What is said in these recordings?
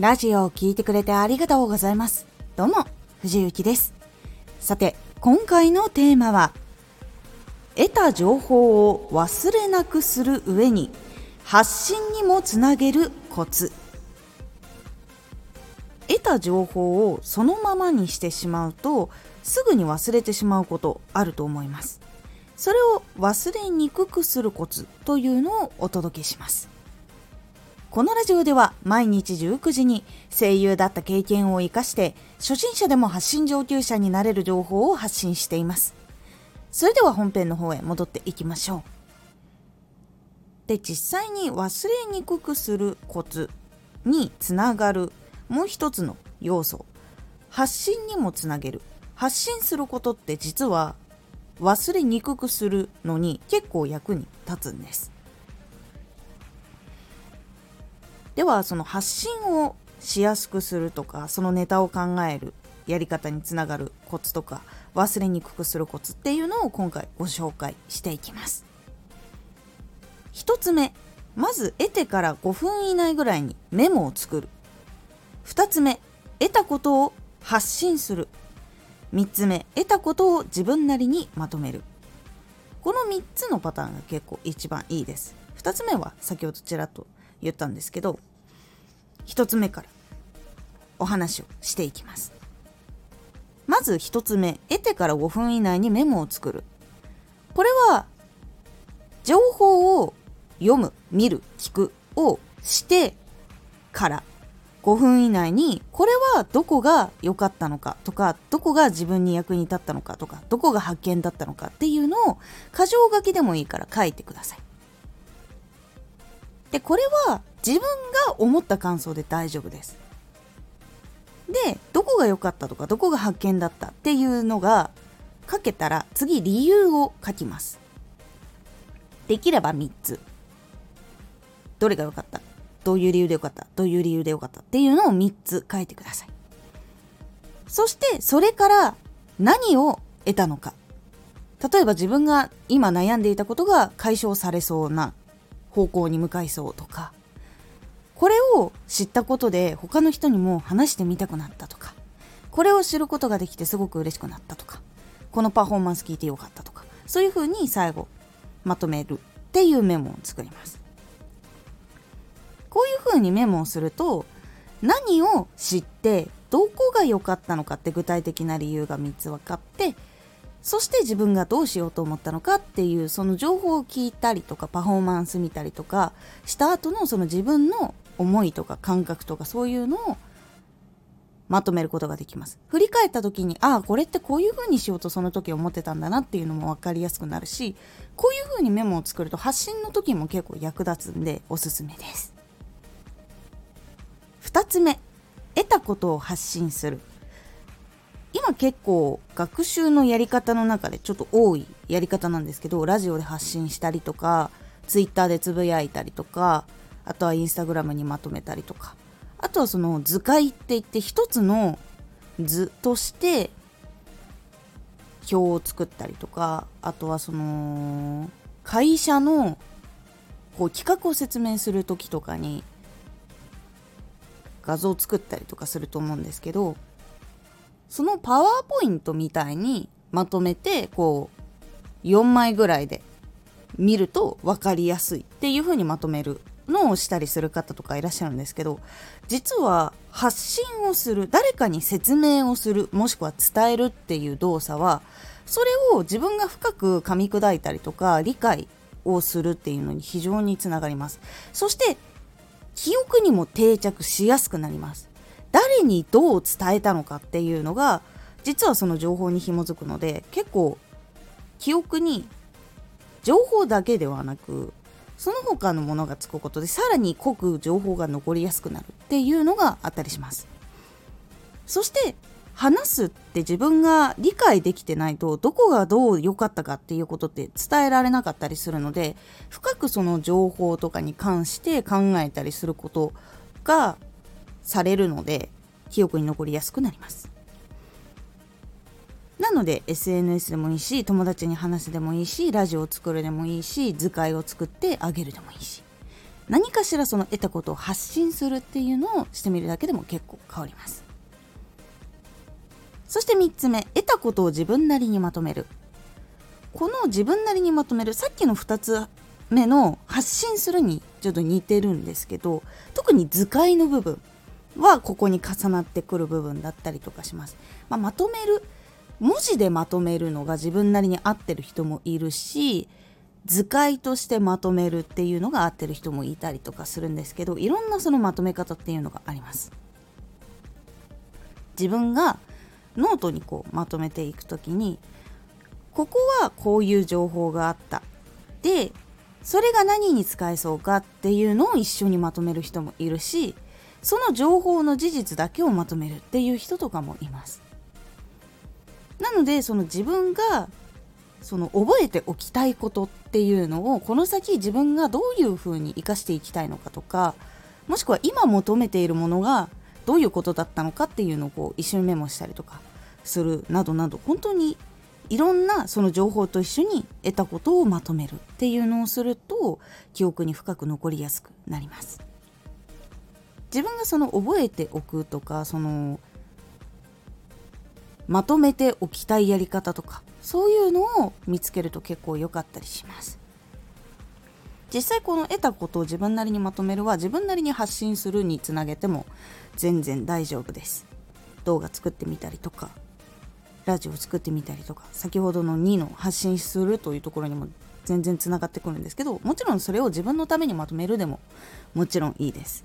ラジオを聴いてくれてありがとうございます。どうも、藤幸です。さて、今回のテーマは、得た情報を忘れなくする上に、発信にもつなげるコツ。得た情報をそのままにしてしまうと、すぐに忘れてしまうことあると思います。それを忘れにくくするコツというのをお届けします。このラジオでは毎日19時に声優だった経験を活かして初心者でも発信上級者になれる情報を発信しています。それでは本編の方へ戻っていきましょう。で、実際に忘れにくくするコツにつながるもう一つの要素。発信にもつなげる。発信することって実は忘れにくくするのに結構役に立つんです。ではその発信をしやすくするとかそのネタを考えるやり方につながるコツとか忘れにくくするコツっていうのを今回ご紹介していきます。1つ目まず得てから5分以内ぐらいにメモを作る。2つ目得たことを発信する。3つ目得たことを自分なりにまとめる。この3つのパターンが結構一番いいです。2つ目は先ほどちらっと言ったんですけど1つ目からお話をしていきます。まず1つ目得てから5分以内にメモを作る。これは情報を読む見る聞くをしてから5分以内にこれはどこが良かったのかとかどこが自分に役に立ったのかとかどこが発見だったのかっていうのを箇条書きでもいいから書いてください。でこれは自分が思った感想で大丈夫です。でどこが良かったとかどこが発見だったっていうのが書けたら次理由を書きます。できれば3つ。どれが良かった？どういう理由で良かった？どういう理由で良かった？っていうのを3つ書いてください。そしてそれから何を得たのか。例えば自分が今悩んでいたことが解消されそうな方向に向かいそうとかこれを知ったことで他の人にも話してみたくなったとかこれを知ることができてすごく嬉しくなったとかこのパフォーマンス聞いてよかったとかそういうふうに最後まとめるっていうメモを作ります。こういうふうにメモをすると何を知ってどこが良かったのかって具体的な理由が3つ分かってそして自分がどうしようと思ったのかっていうその情報を聞いたりとかパフォーマンス見たりとかした後のその自分の思いとか感覚とかそういうのをまとめることができます。振り返った時に、ああ、これってこういう風にしようとその時思ってたんだなっていうのも分かりやすくなるし、こういう風にメモを作ると発信の時も結構役立つんでおすすめです。2つ目、得たことを発信する。今結構学習のやり方の中でちょっと多いやり方なんですけどラジオで発信したりとかツイッターでつぶやいたりとかあとはインスタグラムにまとめたりとか。あとはその図解って言って一つの図として表を作ったりとか。あとはその会社のこう企画を説明する時とかに画像を作ったりとかすると思うんですけどそのパワーポイントみたいにまとめてこう4枚ぐらいで見ると分かりやすいっていう風にまとめるのをしたりする方とかいらっしゃるんですけど実は発信をする誰かに説明をするもしくは伝えるっていう動作はそれを自分が深く噛み砕いたりとか理解をするっていうのに非常につながります。そして記憶にも定着しやすくなります。誰にどう伝えたのかっていうのが実はその情報に紐づくので結構記憶に情報だけではなくその他のものがつくことでさらに濃く情報が残りやすくなるっていうのがあったりします。そして話すって自分が理解できてないとどこがどう良かったかっていうことって伝えられなかったりするので深くその情報とかに関して考えたりすることがされるので記憶に残りやすくなります。なので SNS でもいいし友達に話すでもいいしラジオを作るでもいいし図解を作ってあげるでもいいし。何かしらその得たことを発信するっていうのをしてみるだけでも結構変わります。そして3つ目得たことを自分なりにまとめる。この自分なりにまとめるさっきの2つ目の発信するにちょっと似てるんですけど特に図解の部分はここに重なってくる部分だったりとかします、まあ、まとめる文字でまとめるのが自分なりに合ってる人もいるし図解としてまとめるっていうのが合ってる人もいたりとかするんですけどいろんなそのまとめ方っていうのがあります。自分がノートにこうまとめていく時にここはこういう情報があった。でそれが何に使えそうかっていうのを一緒にまとめる人もいるしその情報の事実だけをまとめるっていう人とかもいます。なのでその自分がその覚えておきたいことっていうのをこの先自分がどういうふうに生かしていきたいのかとかもしくは今求めているものがどういうことだったのかっていうのをこう一緒にメモしたりとかするなどなど本当にいろんなその情報と一緒に得たことをまとめるっていうのをすると記憶に深く残りやすくなります。自分がその覚えておくとかそのまとめておきたいやり方とかそういうのを見つけると結構良かったりします。実際この得たことを自分なりにまとめるは自分なりに発信するにつなげても全然大丈夫です。動画作ってみたりとかラジオ作ってみたりとか先ほどの2の発信するというところにも全然つながってくるんですけどもちろんそれを自分のためにまとめるでももちろんいいです。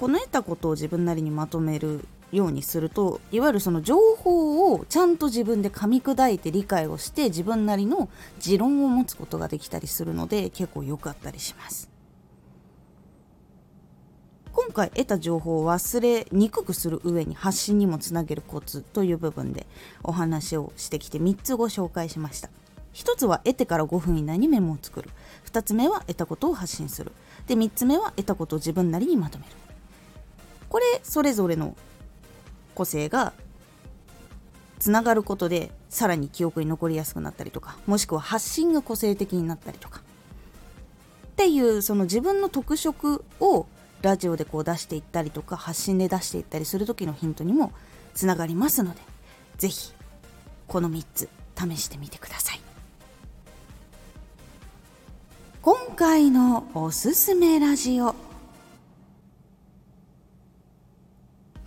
この得たことを自分なりにまとめるようにするといわゆるその情報をちゃんと自分で噛み砕いて理解をして自分なりの持論を持つことができたりするので結構良かったりします。今回得た情報を忘れにくくする上に発信にもつなげるコツという部分でお話をしてきて3つご紹介しました。1つは得てから5分以内にメモを作る。2つ目は得たことを発信する。で3つ目は得たことを自分なりにまとめる。これそれぞれの個性がつながることでさらに記憶に残りやすくなったりとかもしくは発信が個性的になったりとか。っていうその自分の特色をラジオでこう出していったりとか発信で出していったりする時のヒントにもつながりますので是非この3つ試してみてください。今回のおすすめラジオ。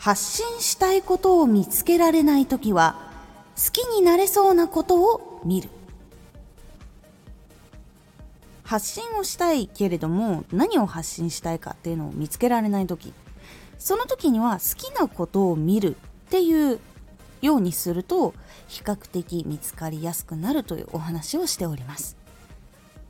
発信したいことを見つけられない時は好きになれそうなことを見る。発信をしたいけれども何を発信したいかっていうのを見つけられない時。その時には好きなことを見るっていうようにすると比較的見つかりやすくなるというお話をしております。